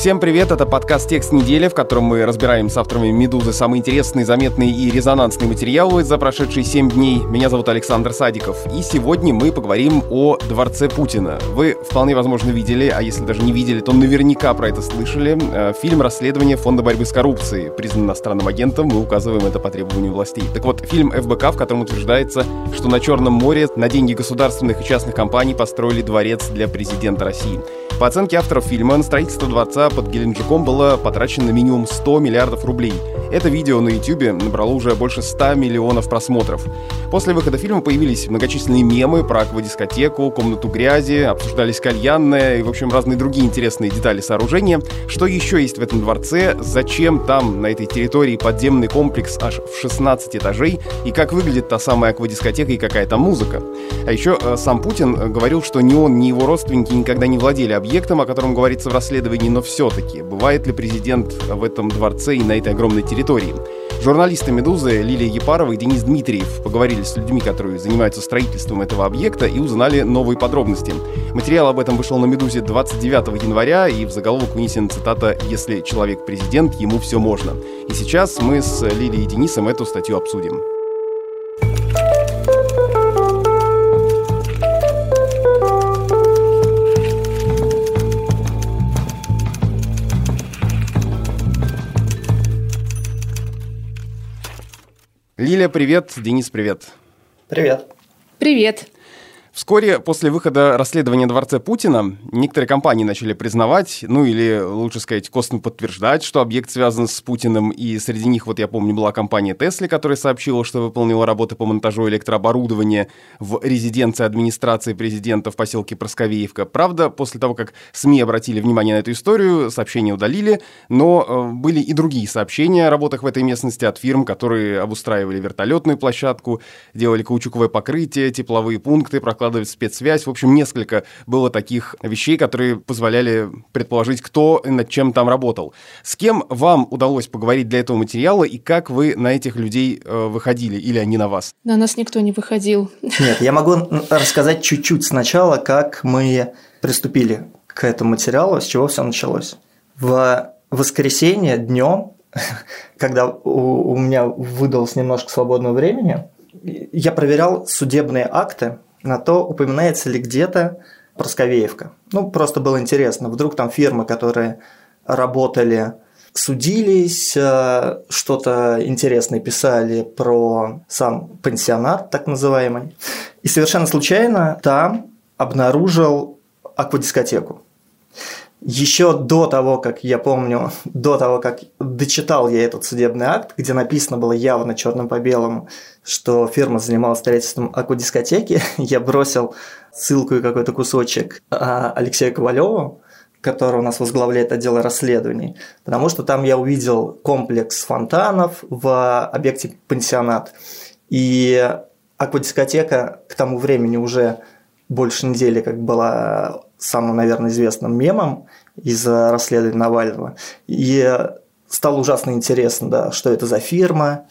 Всем привет, это подкаст «Текст недели», в котором мы разбираем с авторами «Медузы» самые интересные, заметные и резонансные материалы за прошедшие 7 дней. Меня зовут Александр Садиков, и сегодня мы поговорим о Дворце Путина. Вы вполне возможно видели, а если даже не видели, то наверняка про это слышали. Э, фильм «Расследование Фонда борьбы с коррупцией» признан иностранным агентом, мы указываем это по требованию властей. Так вот, фильм ФБК, в котором утверждается, что на Черном море на деньги государственных и частных компаний построили дворец для президента России. По оценке авторов фильма, на строительство дворца под Геленджиком было потрачено минимум 100 миллиардов рублей. Это видео на YouTube набрало уже больше 100 миллионов просмотров. После выхода фильма появились многочисленные мемы про аквадискотеку, комнату грязи, обсуждались кальянная и, в общем, разные другие интересные детали сооружения. Что еще есть в этом дворце, зачем там, на этой территории, подземный комплекс аж в 16 этажей, и как выглядит та самая аквадискотека и какая там музыка. А еще э, сам Путин говорил, что ни он, ни его родственники никогда не владели объектом, о котором говорится в расследовании, но все-таки, бывает ли президент в этом дворце и на этой огромной территории? Журналисты «Медузы» Лилия Епарова и Денис Дмитриев поговорили с людьми, которые занимаются строительством этого объекта и узнали новые подробности. Материал об этом вышел на «Медузе» 29 января, и в заголовок вынесен цитата «Если человек президент, ему все можно». И сейчас мы с Лилией и Денисом эту статью обсудим. Лилия, привет. Денис, привет. Привет. Привет. Вскоре после выхода расследования Дворца Путина некоторые компании начали признавать, ну или лучше сказать, косвенно подтверждать, что объект связан с Путиным. И среди них, вот я помню, была компания Tesla, которая сообщила, что выполнила работы по монтажу электрооборудования в резиденции администрации президента в поселке Просковеевка. Правда, после того, как СМИ обратили внимание на эту историю, сообщения удалили, но э, были и другие сообщения о работах в этой местности от фирм, которые обустраивали вертолетную площадку, делали каучуковое покрытие, тепловые пункты, прокладывать спецсвязь. В общем, несколько было таких вещей, которые позволяли предположить, кто и над чем там работал. С кем вам удалось поговорить для этого материала и как вы на этих людей э, выходили или они на вас? На нас никто не выходил. Нет, я могу рассказать чуть-чуть сначала, как мы приступили к этому материалу, с чего все началось. В воскресенье днем, когда у, у меня выдалось немножко свободного времени, я проверял судебные акты то, упоминается ли где-то Просковеевка. Ну, просто было интересно. Вдруг там фирмы, которые работали, судились, э, что-то интересное писали про сам пансионат, так называемый. И совершенно случайно там обнаружил аквадискотеку. Еще до того, как я помню, до того, как дочитал я этот судебный акт, где написано было явно черным по белому, что фирма занималась строительством аквадискотеки, я бросил ссылку и какой-то кусочек а, Алексею Ковалеву, который у нас возглавляет отдел расследований, потому что там я увидел комплекс фонтанов в объекте пансионат. И аквадискотека к тому времени уже больше недели как была самым, наверное, известным мемом из расследования Навального. И стало ужасно интересно, да, что это за фирма.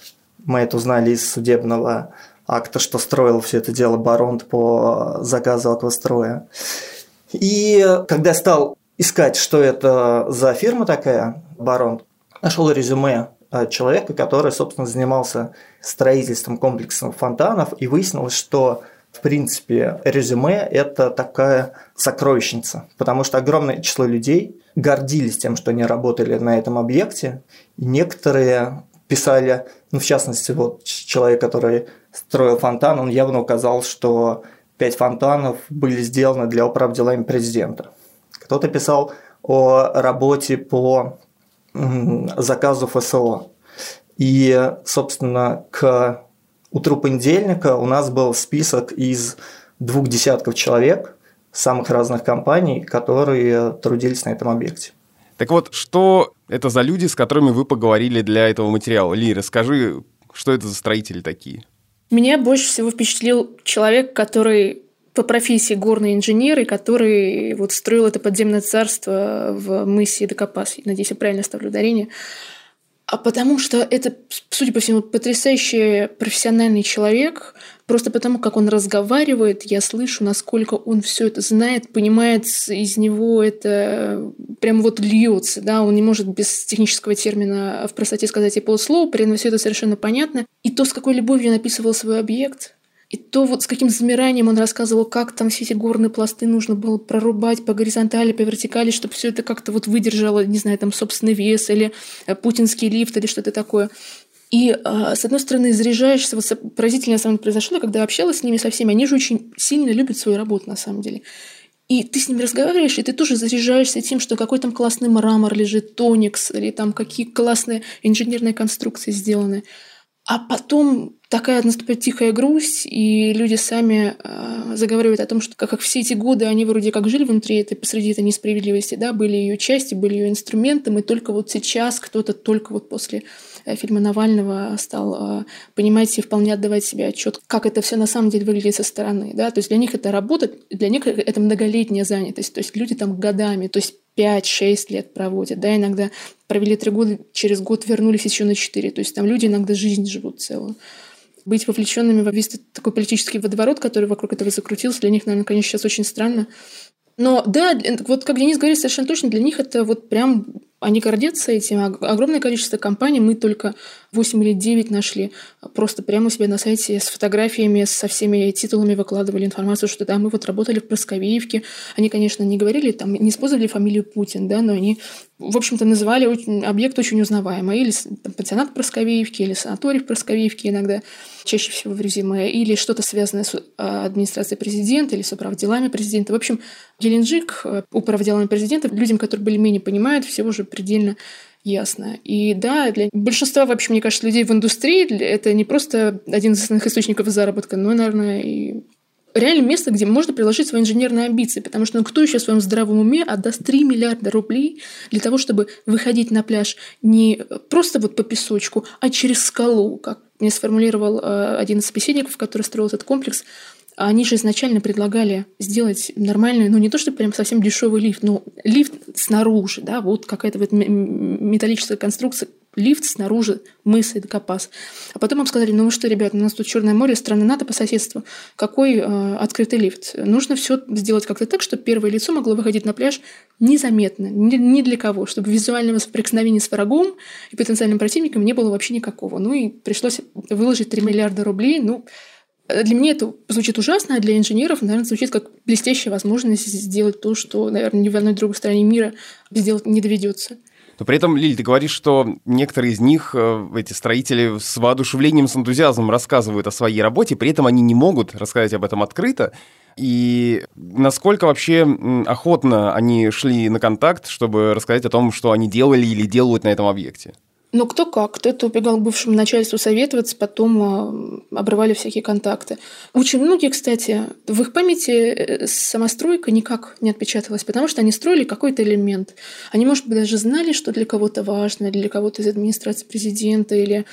Мы это узнали из судебного акта, что строил все это дело Баронт по заказу Аквастроя. И когда стал искать, что это за фирма такая, Баронт, нашел резюме человека, который, собственно, занимался строительством комплексных фонтанов, и выяснилось, что в принципе, резюме – это такая сокровищница, потому что огромное число людей гордились тем, что они работали на этом объекте, и некоторые писали, ну, в частности, вот человек, который строил фонтан, он явно указал, что пять фонтанов были сделаны для управ делами президента. Кто-то писал о работе по заказу ФСО. И, собственно, к утру понедельника у нас был список из двух десятков человек самых разных компаний, которые трудились на этом объекте. Так вот, что это за люди, с которыми вы поговорили для этого материала? Ли, расскажи, что это за строители такие? Меня больше всего впечатлил человек, который по профессии горный инженер, и который вот строил это подземное царство в мысе Докопас. Надеюсь, я правильно ставлю ударение. А потому что это, судя по всему, потрясающий профессиональный человек. Просто потому, как он разговаривает, я слышу, насколько он все это знает, понимает из него это прям вот льется, да, он не может без технического термина в простоте сказать и полслова, при этом все это совершенно понятно. И то, с какой любовью написывал свой объект, и то вот с каким замиранием он рассказывал, как там все эти горные пласты нужно было прорубать по горизонтали, по вертикали, чтобы все это как-то вот выдержало, не знаю, там собственный вес или э, путинский лифт или что-то такое. И, а, с одной стороны, заряжаешься, вот поразительно на самом произошло, когда общалась с ними со всеми, они же очень сильно любят свою работу на самом деле. И ты с ними разговариваешь, и ты тоже заряжаешься тем, что какой там классный мрамор лежит, тоникс, или там какие классные инженерные конструкции сделаны. А потом такая наступает тихая грусть, и люди сами э, заговаривают о том, что как, как все эти годы они вроде как жили внутри этой, посреди этой несправедливости, да, были ее части, были ее инструментом, и только вот сейчас кто-то только вот после Э, фильма Навального стал э, понимать и вполне отдавать себе отчет, как это все на самом деле выглядит со стороны. Да? То есть для них это работа, для них это многолетняя занятость. То есть люди там годами, то есть 5-6 лет проводят, да, иногда провели 3 года, через год вернулись еще на 4. То есть там люди иногда жизнь живут целую. Быть вовлеченными во весь такой политический водоворот, который вокруг этого закрутился, для них, наверное, конечно, сейчас очень странно. Но да, вот как Денис говорит, совершенно точно, для них это вот прям они гордятся этим. Огромное количество компаний мы только 8 или 9 нашли. Просто прямо у себя на сайте с фотографиями, со всеми титулами выкладывали информацию, что да, мы вот работали в Просковеевке. Они, конечно, не говорили, там, не использовали фамилию Путин, да, но они, в общем-то, называли объект очень узнаваемый. Или там, пансионат в или санаторий в Просковеевке иногда, чаще всего в резюме, или что-то связанное с а, администрацией президента или с управделами президента. В общем, Геленджик, э, управделами президента, людям, которые более-менее понимают, всего же предельно ясно. И да, для большинства, вообще, мне кажется, людей в индустрии это не просто один из основных источников заработка, но, наверное, и реально место, где можно приложить свои инженерные амбиции, потому что ну, кто еще в своем здравом уме отдаст 3 миллиарда рублей для того, чтобы выходить на пляж не просто вот по песочку, а через скалу, как мне сформулировал э, один из собеседников, который строил этот комплекс, они же изначально предлагали сделать нормальный, ну не то, что прям совсем дешевый лифт, но лифт снаружи, да, вот какая-то вот металлическая конструкция, лифт снаружи мыса и Докопас. А потом им сказали, ну вы что, ребят, у нас тут Черное море, страны НАТО по соседству. Какой э, открытый лифт? Нужно все сделать как-то так, чтобы первое лицо могло выходить на пляж незаметно, ни, ни для кого, чтобы визуального соприкосновения с врагом и потенциальным противником не было вообще никакого. Ну и пришлось выложить 3 миллиарда рублей, ну, для меня это звучит ужасно, а для инженеров, наверное, звучит как блестящая возможность сделать то, что, наверное, ни в одной другой стране мира сделать не доведется. Но при этом, Лиль, ты говоришь, что некоторые из них, э, эти строители, с воодушевлением, с энтузиазмом рассказывают о своей работе, при этом они не могут рассказать об этом открыто. И насколько вообще охотно они шли на контакт, чтобы рассказать о том, что они делали или делают на этом объекте? Ну, кто как. Кто-то убегал к бывшему начальству советоваться, потом э, обрывали всякие контакты. Очень многие, кстати, в их памяти э, самостройка никак не отпечаталась, потому что они строили какой-то элемент. Они, может быть, даже знали, что для кого-то важно, для кого-то из администрации президента или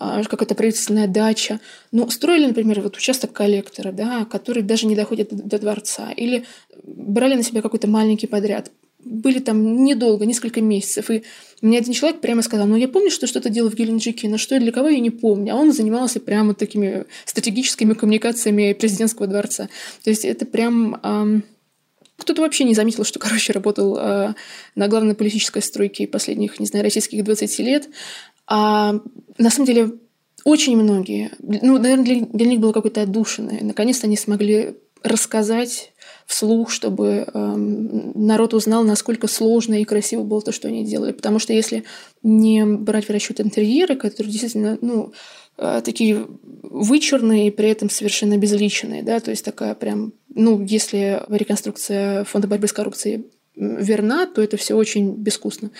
а, какая-то правительственная дача. Но строили, например, вот участок коллектора, да, который даже не доходит до, до дворца. Или брали на себя какой-то маленький подряд были там недолго, несколько месяцев. И мне один человек прямо сказал, ну я помню, что что-то делал в Геленджике, но что и для кого я не помню. А он занимался прямо такими стратегическими коммуникациями президентского дворца. То есть это прям... Эм, кто-то вообще не заметил, что, короче, работал э, на главной политической стройке последних, не знаю, российских 20 лет. А на самом деле очень многие, ну, наверное, для, для них было какое-то отдушина. Наконец-то они смогли рассказать вслух, чтобы э, народ узнал, насколько сложно и красиво было то, что они делали. Потому что если не брать в расчет интерьеры, которые действительно, ну, э, такие вычурные и при этом совершенно безличные, да, то есть такая прям, ну, если реконструкция фонда борьбы с коррупцией верна, то это все очень безвкусно.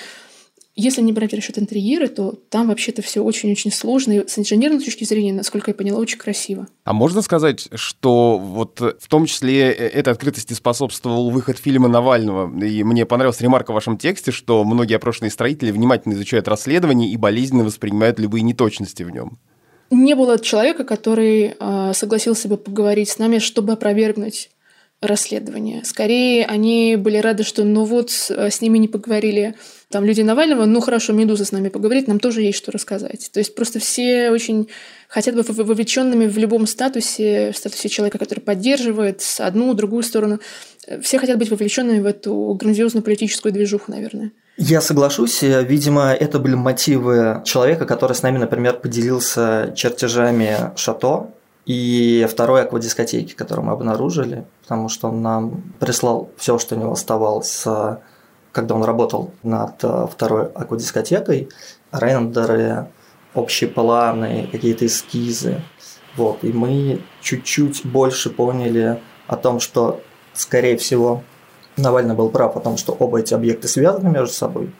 Если не брать в расчет интерьеры, то там вообще-то все очень-очень сложно. И с инженерной точки зрения, насколько я поняла, очень красиво. А можно сказать, что вот в том числе э, этой открытости способствовал выход фильма Навального? И мне понравилась ремарка в вашем тексте, что многие опрошенные строители внимательно изучают расследование и болезненно воспринимают любые неточности в нем. Не было человека, который э, согласился бы поговорить с нами, чтобы опровергнуть расследования. Скорее, они были рады, что ну вот с ними не поговорили там люди Навального, ну хорошо, Медуза с нами поговорит, нам тоже есть что рассказать. То есть просто все очень хотят быть вовлеченными в любом статусе, в статусе человека, который поддерживает одну, другую сторону. Все хотят быть вовлеченными в эту грандиозную политическую движуху, наверное. Я соглашусь. Видимо, это были мотивы человека, который с нами, например, поделился чертежами шато и второй аквадискотеки, которую мы обнаружили, потому что он нам прислал все, что у него оставалось, когда он работал над э, второй аквадискотекой, рендеры, общие планы, какие-то эскизы. Вот. И мы чуть-чуть больше поняли о том, что, скорее всего, Навальный был прав о том, что оба эти объекты связаны между собой,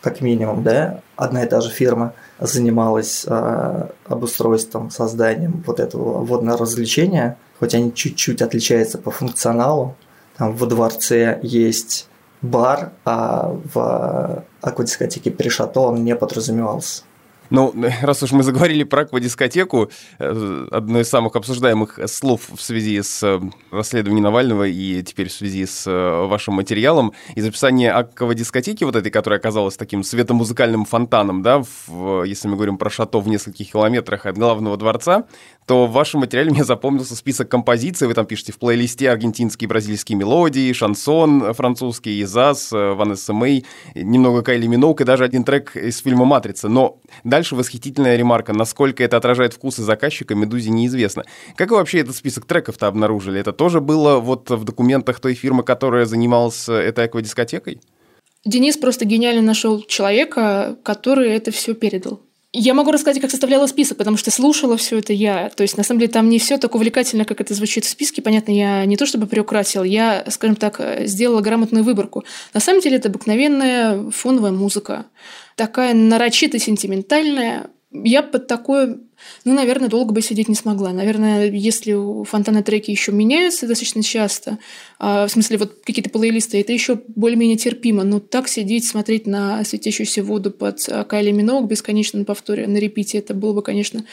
как минимум, да, одна и та же фирма занималась э, обустройством, созданием вот этого водного развлечения, хоть они чуть-чуть отличаются по функционалу. Там во дворце есть бар, а в аквадискотеке Перешато он не подразумевался. Ну, раз уж мы заговорили про аквадискотеку, э, одно из самых обсуждаемых слов в связи с э, расследованием Навального и теперь в связи с э, вашим материалом, из описания аквадискотеки, вот этой, которая оказалась таким светомузыкальным фонтаном, да, в, если мы говорим про шато в нескольких километрах от главного дворца, то в вашем материале мне запомнился список композиций, вы там пишете в плейлисте аргентинские и бразильские мелодии, шансон французский, Изаз, Ванесса Мэй, немного Кайли Миноук и даже один трек из фильма «Матрица». Но дальше Дальше восхитительная ремарка. Насколько это отражает вкусы заказчика, Медузе неизвестно. Как вы вообще этот список треков-то обнаружили? Это тоже было вот в документах той фирмы, которая занималась э, этой аквадискотекой? Денис просто гениально нашел человека, который это все передал. Я могу рассказать, как составляла список, потому что слушала все это я. То есть, на самом деле, там не все так увлекательно, как это звучит в списке. Понятно, я не то чтобы приукрасил, я, скажем так, сделала грамотную выборку. На самом деле, это обыкновенная фоновая музыка такая нарочито сентиментальная. Я под такое, ну, наверное, долго бы сидеть не смогла. Наверное, если у фонтана треки еще меняются достаточно часто, а, в смысле, вот какие-то плейлисты, это еще более-менее терпимо. Но так сидеть, смотреть на светящуюся воду под Кайли Миноуг бесконечно на повторе, на репите, это было бы, конечно,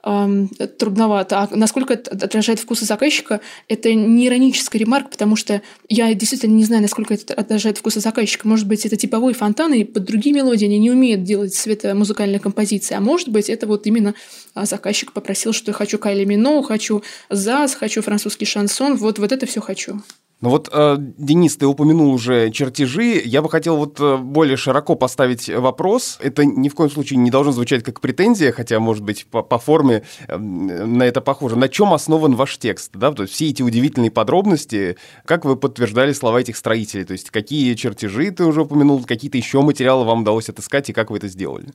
трудновато. А насколько это отражает вкусы заказчика, это не ироническая ремарка, потому что я действительно не знаю, насколько это отражает вкусы заказчика. Может быть, это типовые фонтаны, и под другие мелодии они не умеют делать светомузыкальные композиции. А может быть, это вот именно а, заказчик попросил, что я хочу Кайли Мино, хочу ЗАЗ, хочу французский шансон, вот, вот это все хочу. Ну вот, э, Денис, ты упомянул уже чертежи. Я бы хотел вот э, более широко поставить вопрос. Это ни в коем случае не должно звучать как претензия, хотя, может быть, по, по форме э, на это похоже. На чем основан ваш текст? Да? То есть все эти удивительные подробности, как вы подтверждали слова этих строителей? То есть какие чертежи ты уже упомянул, какие-то еще материалы вам удалось отыскать и как вы это сделали?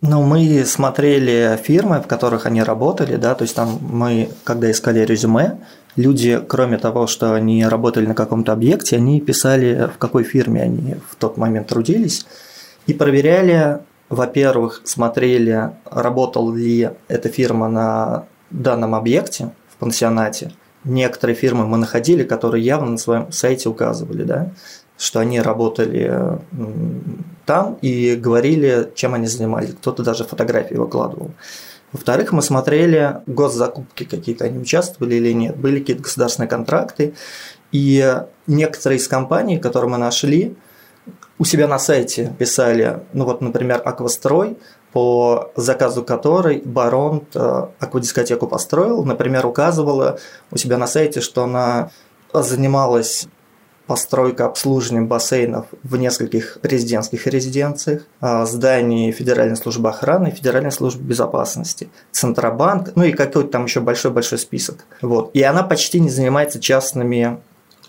Ну, мы смотрели фирмы, в которых они работали, да, то есть там мы, когда искали резюме, люди, кроме того, что они работали на каком-то объекте, они писали, в какой фирме они в тот момент трудились, и проверяли, во-первых, смотрели, работал ли эта фирма на данном объекте в пансионате. Некоторые фирмы мы находили, которые явно на своем сайте указывали, да, что они работали там и говорили, чем они занимались. Кто-то даже фотографии выкладывал. Во-вторых, мы смотрели госзакупки какие-то, они участвовали или нет, были какие-то государственные контракты. И некоторые из компаний, которые мы нашли, у себя на сайте писали, ну вот, например, Аквастрой, по заказу которой Барон э, аквадискотеку построил, например, указывала у себя на сайте, что она занималась постройка обслуживания бассейнов в нескольких президентских резиденциях, а, здании Федеральной службы охраны Федеральной службы безопасности, Центробанк, ну и какой-то там еще большой-большой список. Вот. И она почти не занимается частными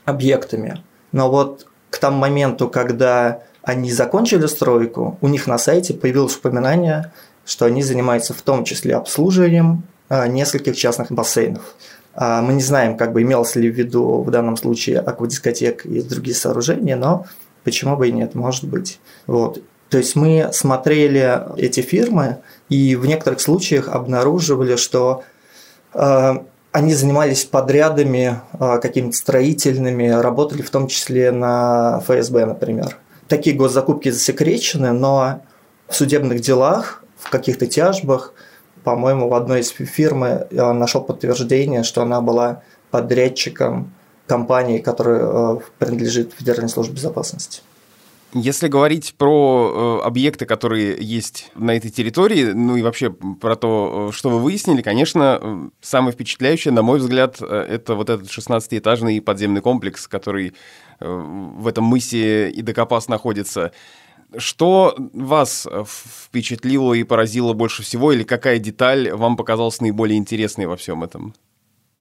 объектами. Но вот к тому моменту, когда они закончили стройку, у них на сайте появилось упоминание, что они занимаются в том числе обслуживанием а, нескольких частных бассейнов. А, мы не знаем, как бы имелось ли в виду в данном случае аквадискотек и другие сооружения, но почему бы и нет, может быть. Вот. То есть мы смотрели эти фирмы и в некоторых случаях обнаруживали, что э, они занимались подрядами э, какими-то строительными, работали в том числе на ФСБ, например. Такие госзакупки засекречены, но в судебных делах, в каких-то тяжбах – по-моему, в одной из фирмы я нашел подтверждение, что она была подрядчиком компании, которая принадлежит Федеральной службе безопасности. Если говорить про э, объекты, которые есть на этой территории, ну и вообще про то, э, что вы выяснили, конечно, э, самое впечатляющее, на мой взгляд, э, это вот этот 16-этажный подземный комплекс, который э, в этом мысе Идокопас находится. Что вас впечатлило и поразило больше всего, или какая деталь вам показалась наиболее интересной во всем этом?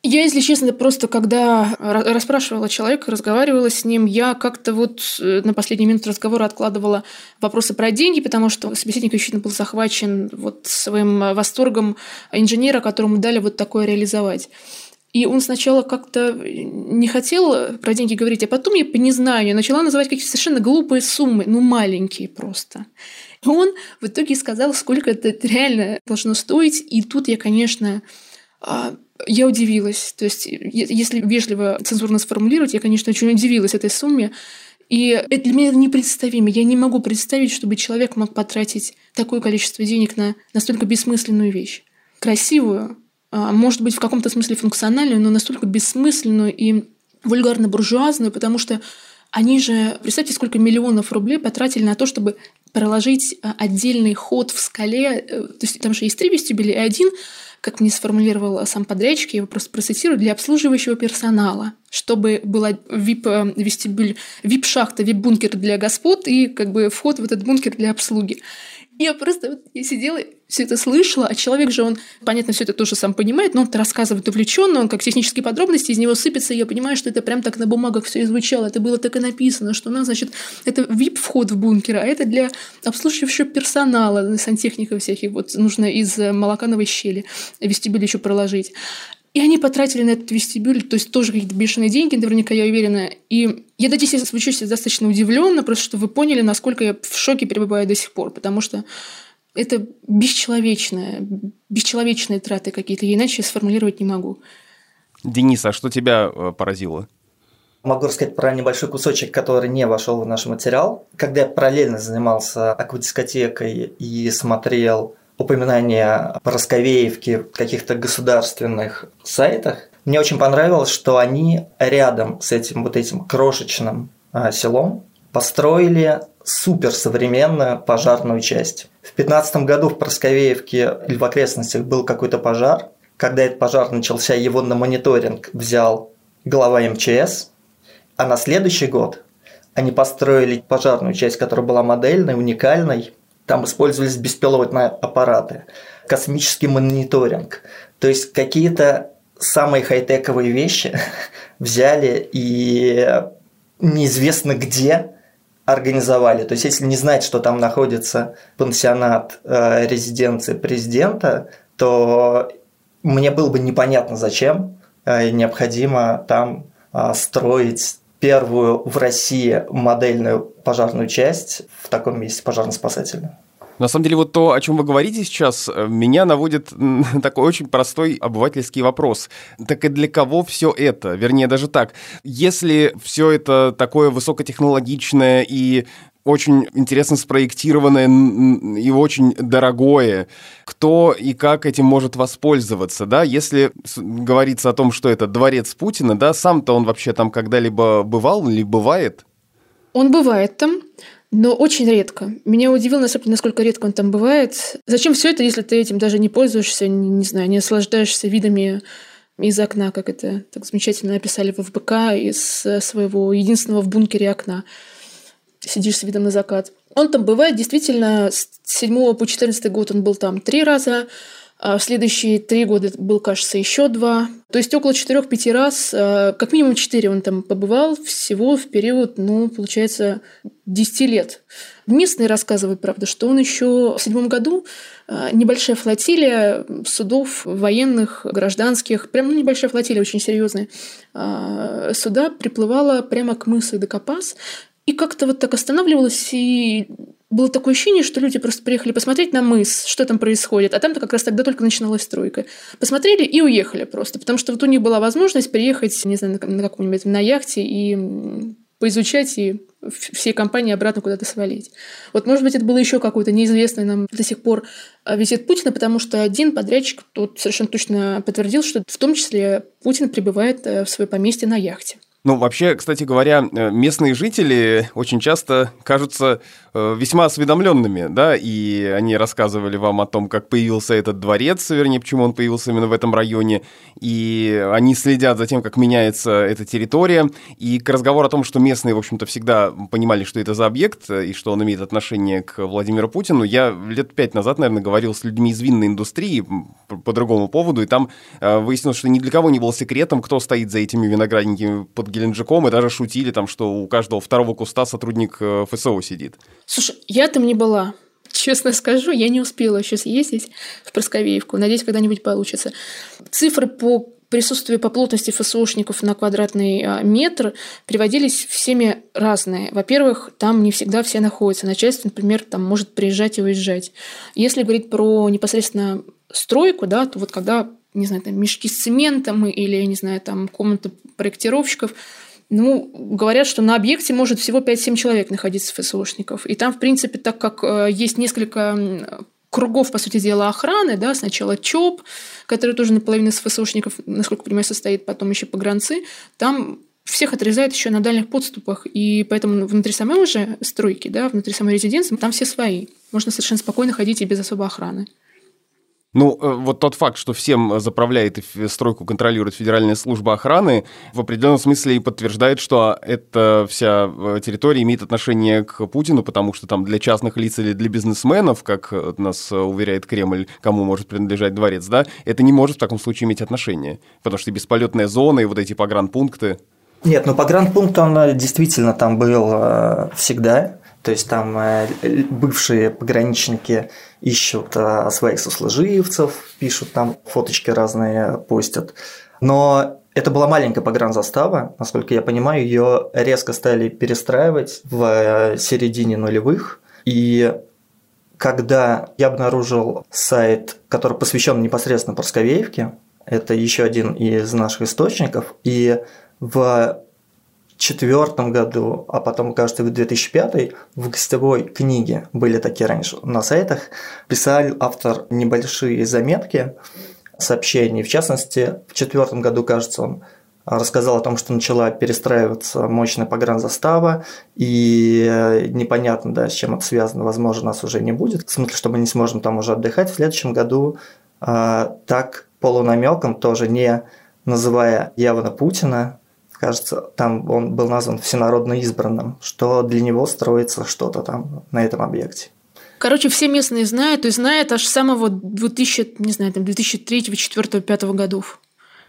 Я, если честно, просто когда расспрашивала человека, разговаривала с ним, я как-то вот э, на последний минут разговора откладывала вопросы про деньги, потому что собеседник, очевидно, был захвачен вот своим восторгом инженера, которому дали вот такое реализовать. И он сначала как-то не хотел про деньги говорить, а потом я по незнанию начала называть какие-то совершенно глупые суммы, ну маленькие просто. И он в итоге сказал, сколько это реально должно стоить. И тут я, конечно, а, я удивилась. То есть, если вежливо, цензурно сформулировать, я, конечно, очень удивилась этой сумме. И это для меня непредставимо. Я не могу представить, чтобы человек мог потратить такое количество денег на настолько бессмысленную вещь. Красивую, может быть, в каком-то смысле функциональную, но настолько бессмысленную и вульгарно-буржуазную, потому что они же, представьте, сколько миллионов рублей потратили на то, чтобы проложить а, отдельный ход в скале. Э, то есть там же есть три вестибюля и один как мне сформулировал сам подрядчик, я его просто процитирую, для обслуживающего персонала, чтобы была VIP-вестибюль, э, VIP-шахта, VIP-бункер для господ и как бы вход в этот бункер для обслуги. Я просто вот, я сидела, все это слышала, а человек же, он, понятно, все это тоже сам понимает, но он-то рассказывает увлеченно, он как технические подробности из него сыпется, и я понимаю, что это прям так на бумагах все и звучало, это было так и написано, что у нас, значит, это VIP-вход в бункер, а это для обслуживающего персонала, сантехников всяких, вот нужно из молокановой щели вестибюль еще проложить. И они потратили на этот вестибюль, то есть тоже какие-то бешеные деньги, наверняка, я уверена. И я надеюсь, я звучу сейчас достаточно удивленно, просто чтобы вы поняли, насколько я в шоке пребываю до сих пор, потому что это бесчеловечное, бесчеловечные траты какие-то, я иначе сформулировать не могу. Денис, а что тебя э, поразило? Могу рассказать про небольшой кусочек, который не вошел в наш материал. Когда я параллельно занимался аквадискотекой и смотрел упоминания по Росковеевке в каких-то государственных сайтах, мне очень понравилось, что они рядом с этим вот этим крошечным а, селом построили суперсовременную пожарную часть. В 15 году в Просковеевке или в окрестностях был какой-то пожар. Когда этот пожар начался, его на мониторинг взял глава МЧС, а на следующий год они построили пожарную часть, которая была модельной, уникальной, там использовались беспилотные аппараты, космический мониторинг. То есть какие-то самые хай-тековые вещи взяли и неизвестно где организовали. То есть, если не знать, что там находится пансионат э, резиденции президента, то мне было бы непонятно, зачем э, необходимо там э, строить первую в России модельную пожарную часть в таком месте пожарно-спасательную. На самом деле, вот то, о чем вы говорите сейчас, э, меня наводит такой очень простой обывательский вопрос. Так и для кого все это? Вернее, даже так. Если все это такое высокотехнологичное и очень интересно спроектированное и очень дорогое. Кто и как этим может воспользоваться, да? Если говорится о том, что это дворец Путина, да, сам-то он вообще там когда-либо бывал или бывает? Он бывает там, но очень редко. Меня удивило, насколько редко он там бывает. Зачем все это, если ты этим даже не пользуешься, не, не знаю, не наслаждаешься видами из окна, как это так замечательно описали в ФБК, из своего единственного в бункере окна. Сидишь с видом на закат. Он там бывает действительно с 7 по 14 год он был там три раза, а в следующие три года был, кажется, еще два. То есть около четырех-пяти раз, а, как минимум четыре он там побывал всего в период, ну, получается, десяти лет. Местные рассказывают, правда, что он еще в седьмом году а, небольшая флотилия судов военных, гражданских, прям ну, небольшая флотилия, очень серьезная, суда приплывала прямо к мысу Декапас, и как-то вот так останавливалась и было такое ощущение, что люди просто приехали посмотреть на мыс, что там происходит, а там-то как раз тогда только начиналась стройка. Посмотрели и уехали просто, потому что вот у них была возможность приехать, не знаю, на каком-нибудь на яхте и поизучать и всей компании обратно куда-то свалить. Вот, может быть, это было еще какой-то неизвестный нам до сих пор а, визит Путина, потому что один подрядчик тут совершенно точно подтвердил, что в том числе Путин прибывает э, в свое поместье на яхте. Ну, вообще, кстати говоря, э, местные жители очень часто кажутся э, весьма осведомленными, да, и они рассказывали вам о том, как появился этот дворец, вернее, почему он появился именно в этом районе, и они следят за тем, как меняется эта территория, и к разговору о том, что местные, в общем-то, всегда понимали, что это за объект, э, и что он имеет отношение к Владимиру Путину, я лет пять назад, наверное, говорил с людьми из винной индустрии по другому поводу, и там выяснилось, что ни для кого не было секретом, кто стоит за этими виноградниками под Геленджиком, и даже шутили там, что у каждого второго куста сотрудник э, ФСО сидит. Слушай, я там не была. Честно скажу, я не успела еще съездить в Просковеевку. Надеюсь, когда-нибудь получится. Цифры по присутствию по плотности ФСОшников на квадратный а, метр приводились всеми разные. Во-первых, там не всегда все находятся. Начальство, например, там может приезжать и уезжать. Если говорить про непосредственно стройку, да, то вот когда не знаю, там, мешки с цементом или, не знаю, там, комната проектировщиков. Ну, говорят, что на объекте может всего 5-7 человек находиться ФСОшников. И там, в принципе, так как э, есть несколько кругов, по сути дела, охраны, да, сначала ЧОП, который тоже наполовину из ФСОшников, насколько понимаю, состоит, потом еще погранцы, там всех отрезают еще на дальних подступах, и поэтому внутри самой уже стройки, да, внутри самой резиденции, там все свои. Можно совершенно спокойно ходить и без особой охраны. Ну, э, вот тот факт, что всем заправляет и стройку контролирует Федеральная служба охраны, в определенном смысле и подтверждает, что эта вся э, территория имеет отношение к Путину, потому что там для частных лиц или для бизнесменов, как нас уверяет Кремль, кому может принадлежать дворец, да, это не может в таком случае иметь отношение, потому что бесполетная зона и вот эти погранпункты. Нет, ну погранпункт, он э, действительно там был всегда, то есть там бывшие пограничники ищут а, своих сослуживцев, пишут там фоточки разные, постят. Но это была маленькая погранзастава, насколько я понимаю, ее резко стали перестраивать в э, середине нулевых. И когда я обнаружил сайт, который посвящен непосредственно Просковеевке, это еще один из наших источников, и в четвертом году, а потом, кажется, в 2005 в гостевой книге были такие раньше на сайтах, писал автор небольшие заметки, сообщений. В частности, в четвертом году, кажется, он рассказал о том, что начала перестраиваться мощная погранзастава, и непонятно, да, с чем это связано, возможно, нас уже не будет. В смысле, что мы не сможем там уже отдыхать. В следующем году а, так полунамеком, тоже не называя явно Путина, кажется, там он был назван всенародно избранным, что для него строится что-то там на этом объекте. Короче, все местные знают, и знают аж с самого 2000, не знаю, там, 2003, 2004, 2005 годов.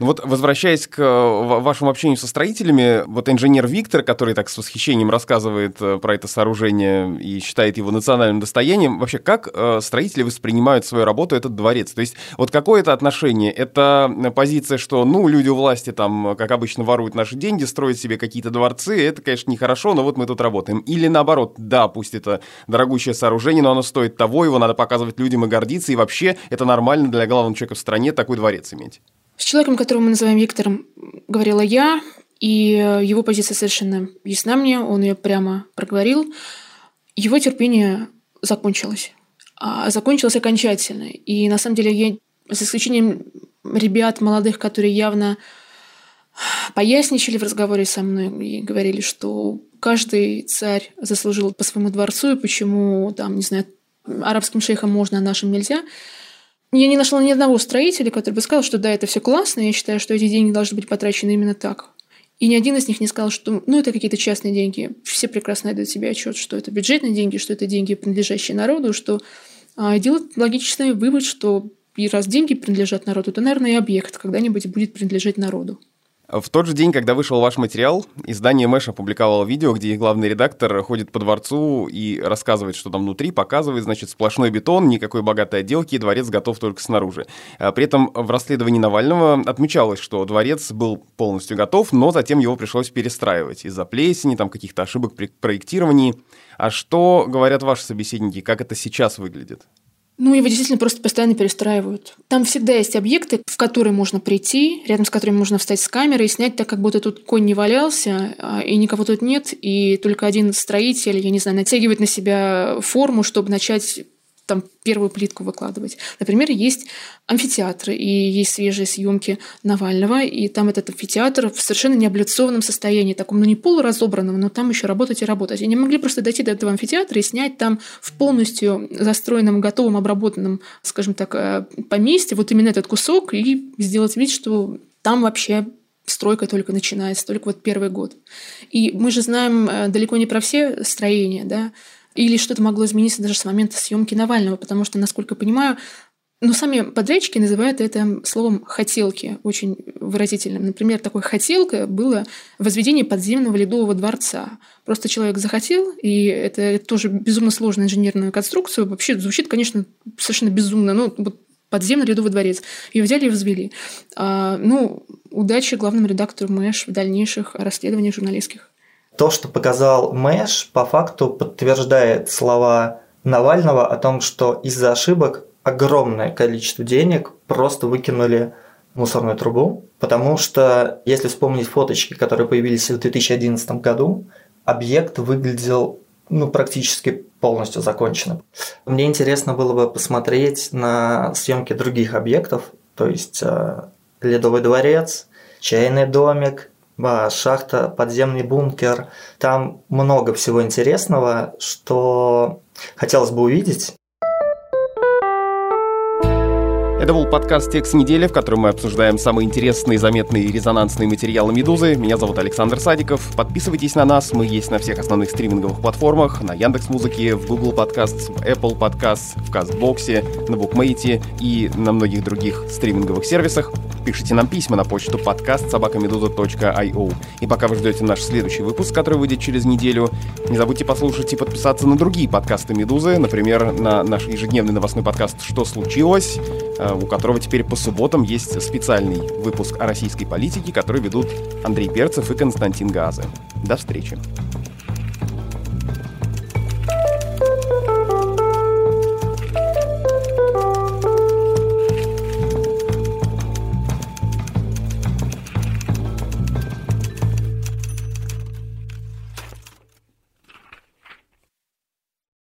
Ну вот, возвращаясь к э, вашему общению со строителями, вот инженер Виктор, который так с восхищением рассказывает э, про это сооружение и считает его национальным достоянием, вообще как э, строители воспринимают свою работу, этот дворец? То есть вот какое это отношение? Это позиция, что, ну, люди у власти там, как обычно, воруют наши деньги, строят себе какие-то дворцы, это, конечно, нехорошо, но вот мы тут работаем. Или наоборот, да, пусть это дорогущее сооружение, но оно стоит того, его надо показывать людям и гордиться, и вообще это нормально для главного человека в стране такой дворец иметь. С человеком, которого мы называем Виктором, говорила я, и его позиция совершенно ясна мне, он ее прямо проговорил. Его терпение закончилось. А закончилось окончательно. И на самом деле я, за исключением ребят молодых, которые явно поясничали в разговоре со мной и говорили, что каждый царь заслужил по своему дворцу, и почему там, не знаю, арабским шейхам можно, а нашим нельзя – я не нашла ни одного строителя, который бы сказал, что да, это все классно, я считаю, что эти деньги должны быть потрачены именно так. И ни один из них не сказал, что ну, это какие-то частные деньги. Все прекрасно дают себе отчет, что это бюджетные деньги, что это деньги, принадлежащие народу, что а, делают логичный вывод, что и раз деньги принадлежат народу, то, наверное, и объект когда-нибудь будет принадлежать народу. В тот же день, когда вышел ваш материал, издание Мэш опубликовало видео, где их главный редактор ходит по дворцу и рассказывает, что там внутри, показывает, значит, сплошной бетон, никакой богатой отделки, дворец готов только снаружи. А при этом в расследовании Навального отмечалось, что дворец был полностью готов, но затем его пришлось перестраивать из-за плесени, там каких-то ошибок при проектировании. А что говорят ваши собеседники, как это сейчас выглядит? Ну, его действительно просто постоянно перестраивают. Там всегда есть объекты, в которые можно прийти, рядом с которыми можно встать с камерой и снять так, как будто тут конь не валялся, а, и никого тут нет, и только один строитель, я не знаю, натягивает на себя форму, чтобы начать там первую плитку выкладывать. Например, есть амфитеатры, и есть свежие съемки Навального, и там этот амфитеатр в совершенно необлицованном состоянии, таком, ну, не полуразобранном, но там еще работать и работать. И не могли просто дойти до этого амфитеатра и снять там в полностью застроенном, готовом, обработанном, скажем так, э, поместье вот именно этот кусок и сделать вид, что там вообще стройка только начинается, только вот первый год. И мы же знаем э, далеко не про все строения, да, или что-то могло измениться даже с момента съемки Навального, потому что, насколько понимаю, но сами подрядчики называют это словом «хотелки», очень выразительным. Например, такой «хотелка» было возведение подземного ледового дворца. Просто человек захотел, и это тоже безумно сложная инженерная конструкция. Вообще звучит, конечно, совершенно безумно. Ну, вот подземный ледовый дворец. Ее взяли и возвели. А, ну, удачи главному редактору Мэш в дальнейших расследованиях журналистских. То, что показал Мэш, по факту подтверждает слова Навального о том, что из-за ошибок огромное количество денег просто выкинули в мусорную трубу, потому что, если вспомнить фоточки, которые появились в 2011 году, объект выглядел ну, практически полностью законченным. Мне интересно было бы посмотреть на съемки других объектов, то есть э, Ледовый дворец, чайный домик, шахта, подземный бункер. Там много всего интересного, что хотелось бы увидеть. Это был подкаст «Текст недели», в котором мы обсуждаем самые интересные, заметные и резонансные материалы «Медузы». Меня зовут Александр Садиков. Подписывайтесь на нас, мы есть на всех основных стриминговых платформах, на Яндекс.Музыке, в Google Podcasts, в Apple Podcasts, в Кастбоксе, на Букмейте и на многих других стриминговых сервисах. Пишите нам письма на почту подкаст собакамедуза.io. И пока вы ждете наш следующий выпуск, который выйдет через неделю, не забудьте послушать и подписаться на другие подкасты «Медузы», например, на наш ежедневный новостной подкаст «Что случилось?», э, у которого теперь по субботам есть специальный выпуск о российской политике, который ведут Андрей Перцев и Константин Газы. До встречи.